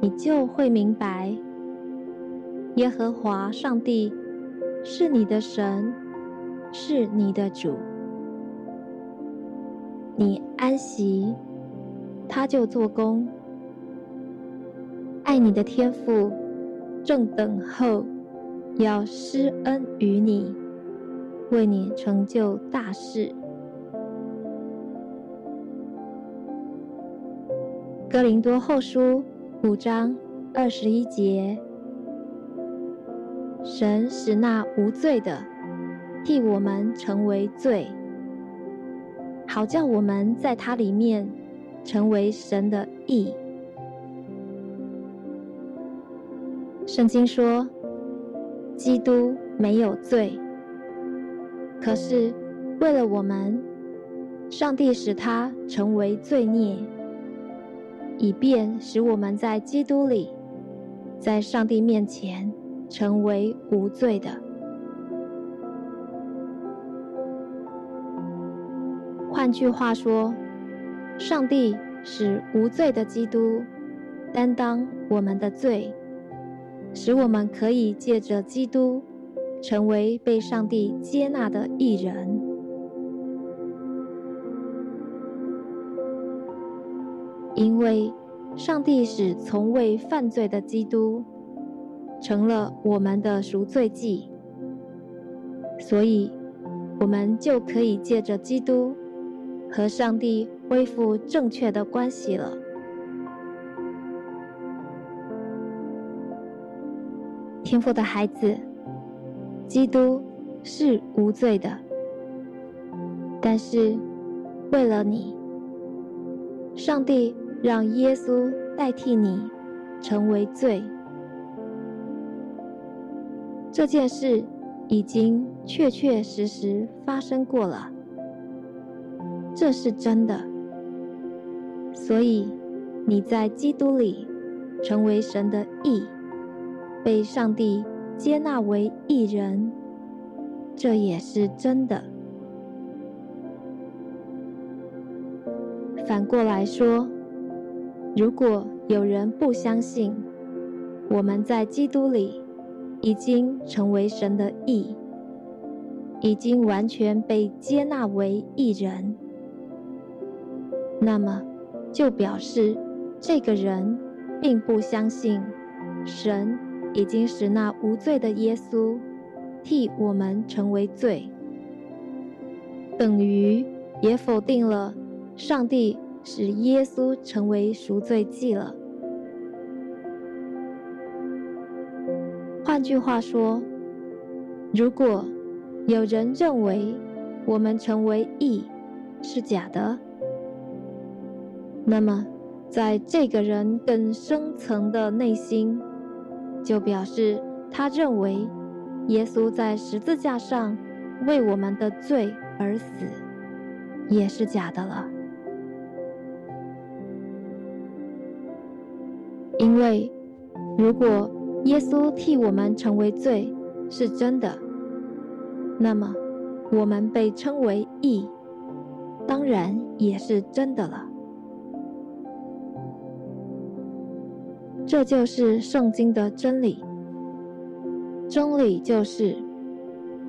你就会明白，耶和华上帝是你的神，是你的主。你安息，他就做工。爱你的天父正等候，要施恩于你，为你成就大事。哥林多后书五章二十一节：神使那无罪的替我们成为罪，好叫我们在他里面成为神的义。圣经说，基督没有罪，可是为了我们，上帝使他成为罪孽。以便使我们在基督里，在上帝面前成为无罪的。换句话说，上帝使无罪的基督担当我们的罪，使我们可以借着基督成为被上帝接纳的义人。因为上帝使从未犯罪的基督成了我们的赎罪祭，所以我们就可以借着基督和上帝恢复正确的关系了。天父的孩子，基督是无罪的，但是为了你，上帝让耶稣代替你成为罪，这件事已经确确实实发生过了，这是真的。所以你在基督里成为神的义，被上帝接纳为义人，这也是真的。反过来说，如果有人不相信，我们在基督里已经成为神的义，已经完全被接纳为义人，那么就表示这个人并不相信神已经使那无罪的耶稣替我们成为罪，等于也否定了。上帝使耶稣成为赎罪祭了。换句话说，如果有人认为我们成为义是假的，那么在这个人更深层的内心，就表示他认为耶稣在十字架上为我们的罪而死，也是假的了。因为，如果耶稣替我们成为罪是真的，那么我们被称为义，当然也是真的了。这就是圣经的真理。真理就是，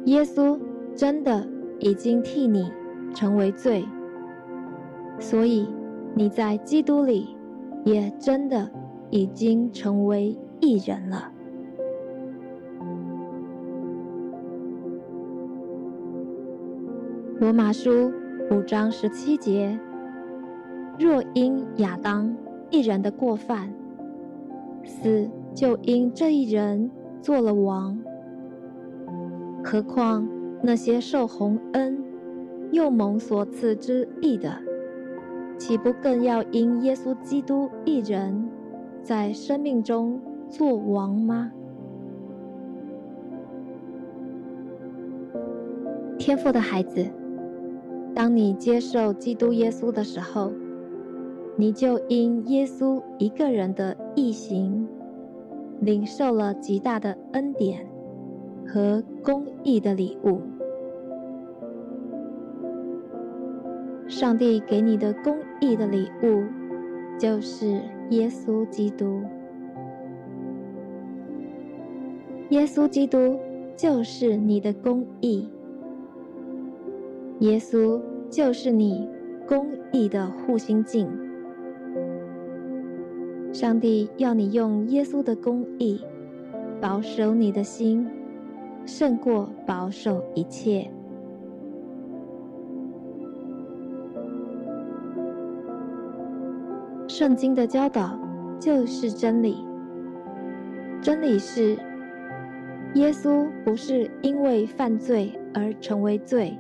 耶稣真的已经替你成为罪，所以你在基督里也真的。已经成为一人了。罗马书五章十七节：若因亚当一人的过犯，死就因这一人做了王，何况那些受洪恩又蒙所赐之义的，岂不更要因耶稣基督一人，在生命中做王吗？天赋的孩子，当你接受基督耶稣的时候，你就因耶稣一个人的异行，领受了极大的恩典和公义的礼物。上帝给你的公义的礼物，就是耶稣基督。耶稣基督就是你的公义。耶稣就是你公义的护心镜。上帝要你用耶稣的公义保守你的心，胜过保守一切。圣经的教导就是真理。真理是，耶稣不是因为犯罪而成为罪。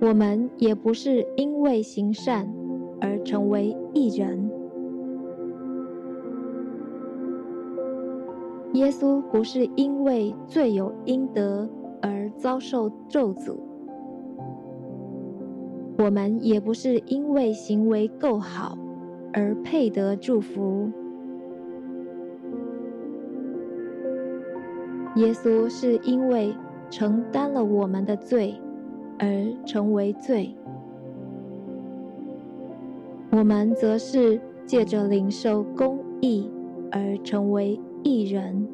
我们也不是因为行善而成为义人。耶稣不是因为罪有应得而遭受咒诅。我们也不是因为行为够好而配得祝福。耶稣是因为承担了我们的罪。而成为罪，我们则是借着领受公义而成为义人。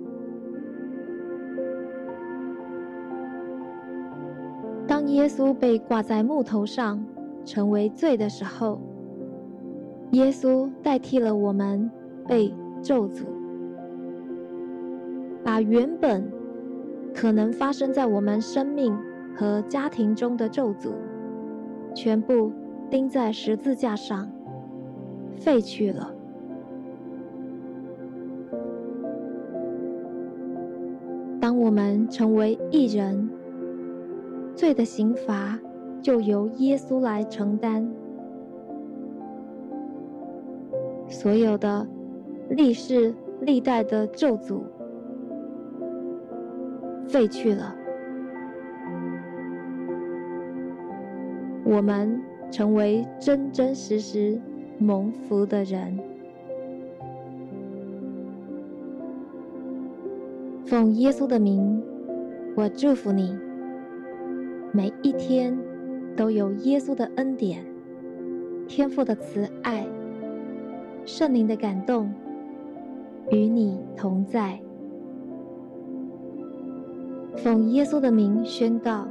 当耶稣被挂在木头上成为罪的时候，耶稣代替了我们被咒诅，把原本可能发生在我们生命。和家庭中的咒诅，全部钉在十字架上，废去了。当我们成为一人，罪的刑罚就由耶稣来承担，所有的历世历代的咒诅废去了。我们成为真真实实蒙福的人。奉耶稣的名，我祝福你，每一天都有耶稣的恩典、天父的慈爱、圣灵的感动与你同在。奉耶稣的名宣告，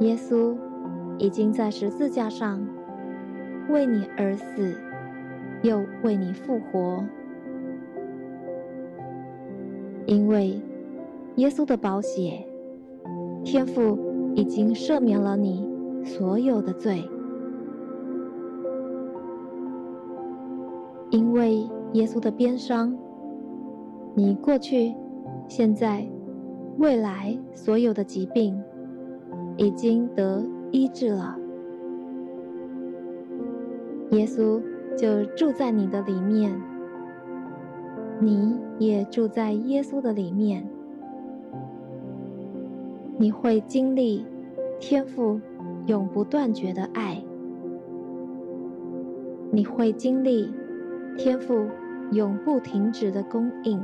耶稣。已经在十字架上为你而死，又为你复活。因为耶稣的宝血，天父已经赦免了你所有的罪。为耶稣的鞭伤，你过去、现在、未来所有的疾病已经得医治了，耶稣就住在你的里面，你也住在耶稣的里面。你会经历天赋永不断绝的爱，你会经历天父永不停止的供应，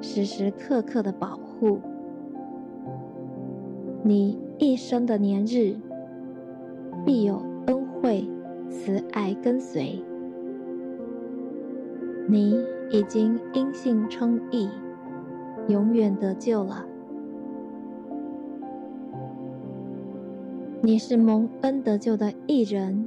时时刻刻的保护。你一生的年日，必有恩惠、慈爱跟随。你已经因信称义，永远得救了。你是蒙恩得救的义人，